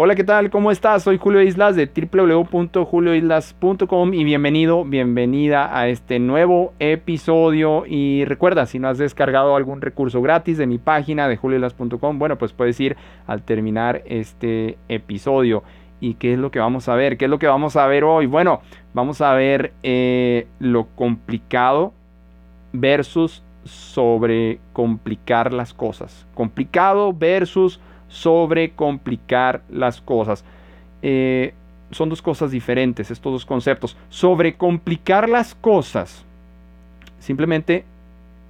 Hola, ¿qué tal? ¿Cómo estás? Soy Julio Islas de www.julioislas.com y bienvenido, bienvenida a este nuevo episodio. Y recuerda, si no has descargado algún recurso gratis de mi página de julioislas.com, bueno, pues puedes ir al terminar este episodio. ¿Y qué es lo que vamos a ver? ¿Qué es lo que vamos a ver hoy? Bueno, vamos a ver eh, lo complicado versus sobre complicar las cosas. Complicado versus sobre complicar las cosas. Eh, son dos cosas diferentes, estos dos conceptos. Sobre complicar las cosas simplemente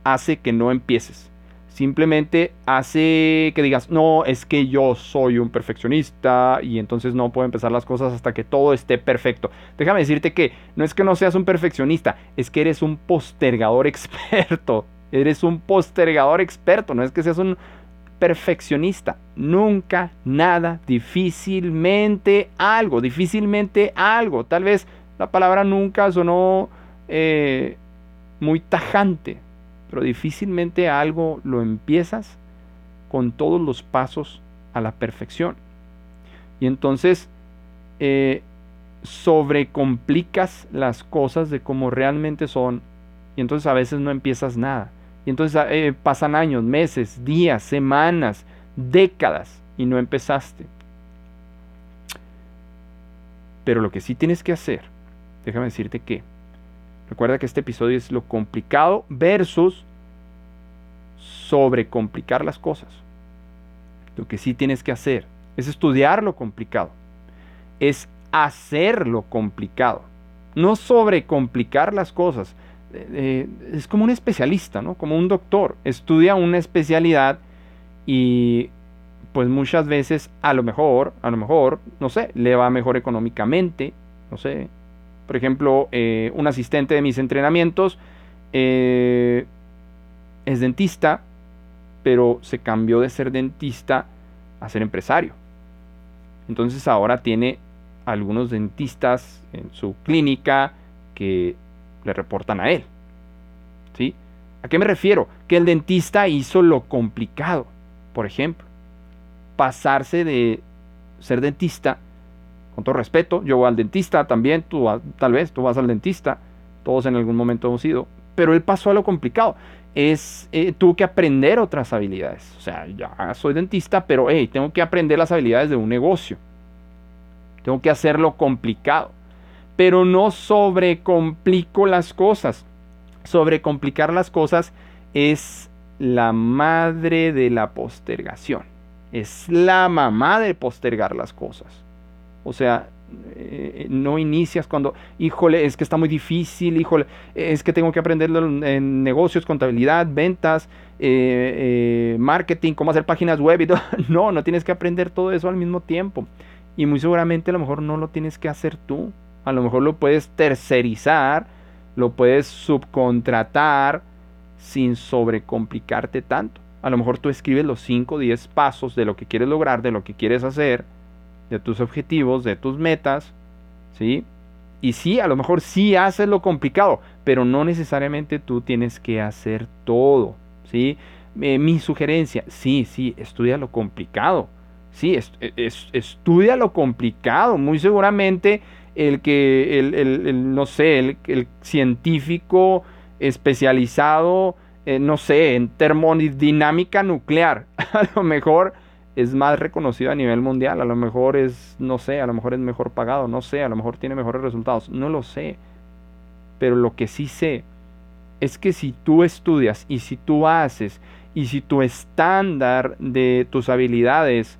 hace que no empieces. Simplemente hace que digas, no, es que yo soy un perfeccionista y entonces no puedo empezar las cosas hasta que todo esté perfecto. Déjame decirte que no es que no seas un perfeccionista, es que eres un postergador experto. Eres un postergador experto, no es que seas un perfeccionista. Nunca, nada, difícilmente algo, difícilmente algo. Tal vez la palabra nunca sonó eh, muy tajante, pero difícilmente algo lo empiezas con todos los pasos a la perfección. Y entonces eh, sobrecomplicas las cosas de como realmente son y entonces a veces no empiezas nada. Y entonces eh, pasan años, meses, días, semanas, décadas y no empezaste. Pero lo que sí tienes que hacer, déjame decirte que, recuerda que este episodio es lo complicado versus sobrecomplicar las cosas. Lo que sí tienes que hacer es estudiar lo complicado, es hacer lo complicado, no sobrecomplicar las cosas es como un especialista, ¿no? Como un doctor. Estudia una especialidad y pues muchas veces a lo mejor, a lo mejor, no sé, le va mejor económicamente, no sé. Por ejemplo, eh, un asistente de mis entrenamientos eh, es dentista, pero se cambió de ser dentista a ser empresario. Entonces ahora tiene algunos dentistas en su clínica que le reportan a él. ¿Sí? ¿A qué me refiero? Que el dentista hizo lo complicado. Por ejemplo, pasarse de ser dentista, con todo respeto, yo voy al dentista también, tú tal vez tú vas al dentista, todos en algún momento hemos ido, pero él pasó a lo complicado. Es, eh, tuvo que aprender otras habilidades. O sea, ya soy dentista, pero hey, tengo que aprender las habilidades de un negocio. Tengo que hacerlo complicado pero no sobrecomplico las cosas. Sobrecomplicar las cosas es la madre de la postergación. Es la mamá de postergar las cosas. O sea, eh, no inicias cuando, híjole, es que está muy difícil, híjole, es que tengo que aprender en negocios, contabilidad, ventas, eh, eh, marketing, cómo hacer páginas web y todo. No, no tienes que aprender todo eso al mismo tiempo. Y muy seguramente a lo mejor no lo tienes que hacer tú. A lo mejor lo puedes tercerizar, lo puedes subcontratar sin sobrecomplicarte tanto. A lo mejor tú escribes los 5 o 10 pasos de lo que quieres lograr, de lo que quieres hacer, de tus objetivos, de tus metas, ¿sí? Y sí, a lo mejor sí haces lo complicado, pero no necesariamente tú tienes que hacer todo, ¿sí? Eh, mi sugerencia, sí, sí, estudia lo complicado, sí, estudia lo complicado, muy seguramente el que, el, no sé, el, científico especializado, eh, no sé, en termodinámica nuclear, a lo mejor es más reconocido a nivel mundial, a lo mejor es, no sé, a lo mejor es mejor pagado, no sé, a lo mejor tiene mejores resultados, no lo sé. Pero lo que sí sé es que si tú estudias y si tú haces y si tu estándar de tus habilidades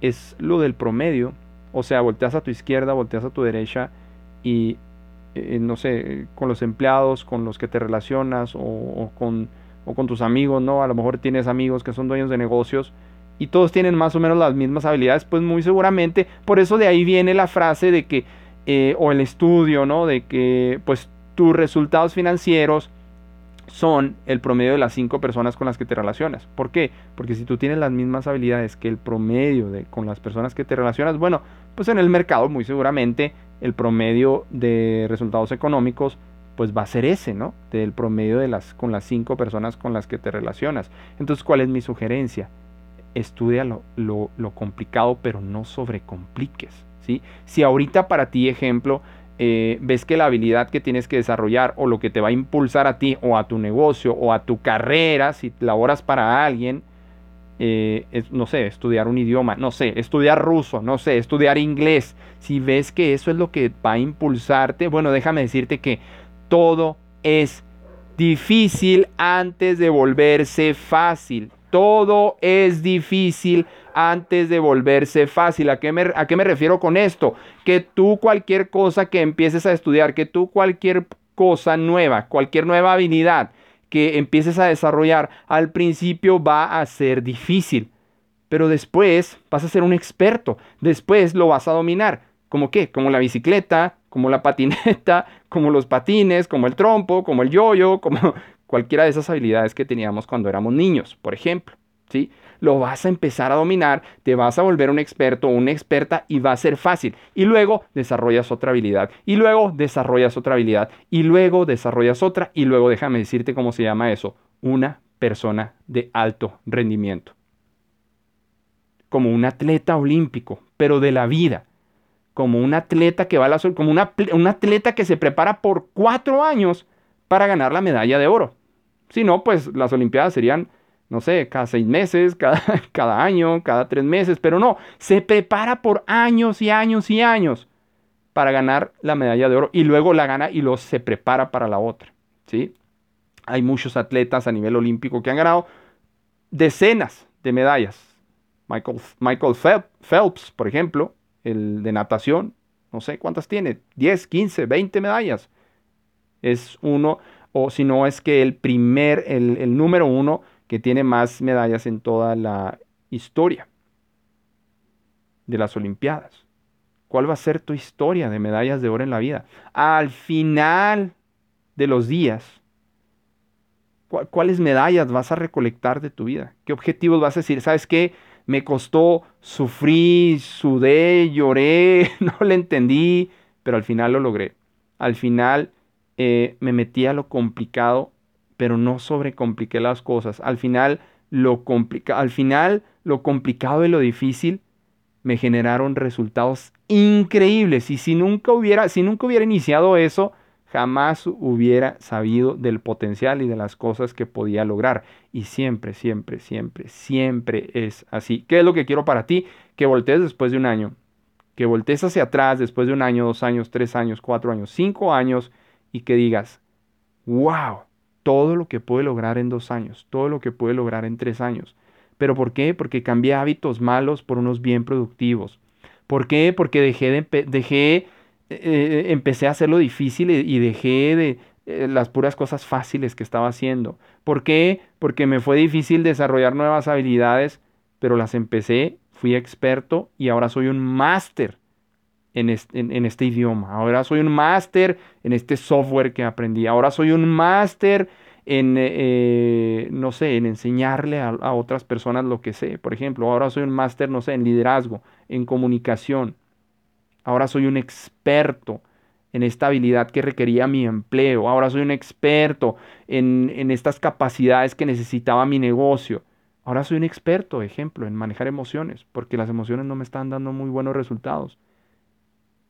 es lo del promedio, o sea, volteas a tu izquierda, volteas a tu derecha y, eh, no sé, con los empleados, con los que te relacionas o, con, o con tus amigos, ¿no? A lo mejor tienes amigos que son dueños de negocios y todos tienen más o menos las mismas habilidades, pues muy seguramente, por eso de ahí viene la frase de que, eh, o el estudio, ¿no? De que, pues, tus resultados financieros son el promedio de las cinco personas con las que te relacionas. ¿Por qué? Porque si tú tienes las mismas habilidades que el promedio de con las personas que te relacionas, bueno, pues en el mercado muy seguramente el promedio de resultados económicos pues va a ser ese, ¿no? Del promedio de las con las cinco personas con las que te relacionas. Entonces, ¿cuál es mi sugerencia? estudia lo, complicado, pero no sobrecompliques. ¿sí? Si ahorita para ti, ejemplo, eh, ves que la habilidad que tienes que desarrollar o lo que te va a impulsar a ti o a tu negocio o a tu carrera, si laboras para alguien, eh, no sé, estudiar un idioma, no sé, estudiar ruso, no sé, estudiar inglés, si ves que eso es lo que va a impulsarte, bueno, déjame decirte que todo es difícil antes de volverse fácil. Todo es difícil antes de volverse fácil. ¿A qué, me, ¿A qué me refiero con esto? Que tú cualquier cosa que empieces a estudiar, que tú cualquier cosa nueva, cualquier nueva habilidad que empieces a desarrollar, al principio va a ser difícil. Pero después vas a ser un experto. Después lo vas a dominar. ¿Como qué? Como la bicicleta, como la patineta, como los patines, como el trompo, como el yoyo, como cualquiera de esas habilidades que teníamos cuando éramos niños, por ejemplo. ¿sí? Lo vas a empezar a dominar, te vas a volver un experto o una experta y va a ser fácil. Y luego desarrollas otra habilidad. Y luego desarrollas otra habilidad. Y luego desarrollas otra. Y luego déjame decirte cómo se llama eso. Una persona de alto rendimiento. Como un atleta olímpico, pero de la vida como un atleta que va a la como una, un atleta que se prepara por cuatro años para ganar la medalla de oro. Si no, pues las Olimpiadas serían, no sé, cada seis meses, cada, cada año, cada tres meses, pero no, se prepara por años y años y años para ganar la medalla de oro y luego la gana y luego se prepara para la otra. ¿sí? Hay muchos atletas a nivel olímpico que han ganado decenas de medallas. Michael, Michael Phelps, por ejemplo, el de natación, no sé cuántas tiene, 10, 15, 20 medallas. Es uno, o si no es que el primer, el, el número uno que tiene más medallas en toda la historia de las Olimpiadas. ¿Cuál va a ser tu historia de medallas de oro en la vida? Al final de los días, ¿cuáles medallas vas a recolectar de tu vida? ¿Qué objetivos vas a decir? ¿Sabes qué? me costó, sufrí, sudé, lloré, no le entendí, pero al final lo logré. Al final eh, me metí a lo complicado, pero no sobrecompliqué las cosas. Al final lo al final lo complicado y lo difícil me generaron resultados increíbles. Y si nunca hubiera, si nunca hubiera iniciado eso, jamás hubiera sabido del potencial y de las cosas que podía lograr. Y siempre, siempre, siempre, siempre es así. ¿Qué es lo que quiero para ti? Que voltees después de un año, que voltees hacia atrás después de un año, dos años, tres años, cuatro años, cinco años y que digas, wow, todo lo que pude lograr en dos años, todo lo que pude lograr en tres años. ¿Pero por qué? Porque cambié hábitos malos por unos bien productivos. ¿Por qué? Porque dejé, de, dejé eh, empecé a hacerlo difícil y, dejé de eh, las puras cosas fáciles que estaba haciendo. ¿Por qué? Porque me fue difícil desarrollar nuevas habilidades, pero las empecé, fui experto y ahora soy un máster en, este idioma. Ahora soy un máster en este software que aprendí. Ahora soy un máster en, eh, no sé, en enseñarle a, otras personas lo que sé. Por ejemplo, ahora soy un máster, no sé, en liderazgo, en comunicación. Ahora soy un experto en esta habilidad que requería mi empleo. Ahora soy un experto en, estas capacidades que necesitaba mi negocio. Ahora soy un experto, ejemplo, en manejar emociones, porque las emociones no me están dando muy buenos resultados.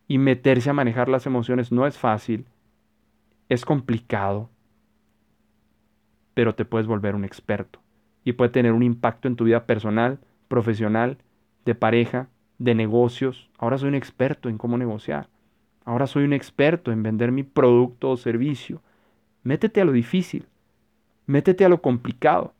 Y meterse a manejar las emociones no es fácil, es complicado, pero te puedes volver un experto y puede tener un impacto en tu vida personal, profesional, de pareja, de negocios. Ahora soy un experto en cómo negociar. Ahora soy un experto en vender mi producto o servicio. Métete a lo difícil. Métete a lo complicado.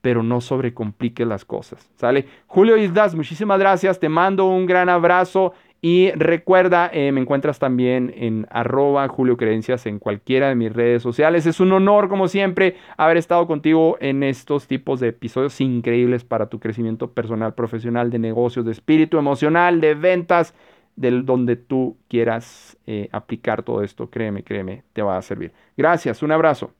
Pero no sobrecompliques las cosas. ¿Sale? Julio Islas, muchísimas gracias. Te mando un gran abrazo y recuerda, eh, me encuentras también en arroba Julio Creencias en cualquiera de mis redes sociales. Es un honor, como siempre, haber estado contigo en estos tipos de episodios increíbles para tu crecimiento personal, profesional, de negocios, de espíritu emocional, de ventas, del donde tú quieras eh, aplicar todo esto. Créeme, créeme, te va a servir. Gracias, un abrazo.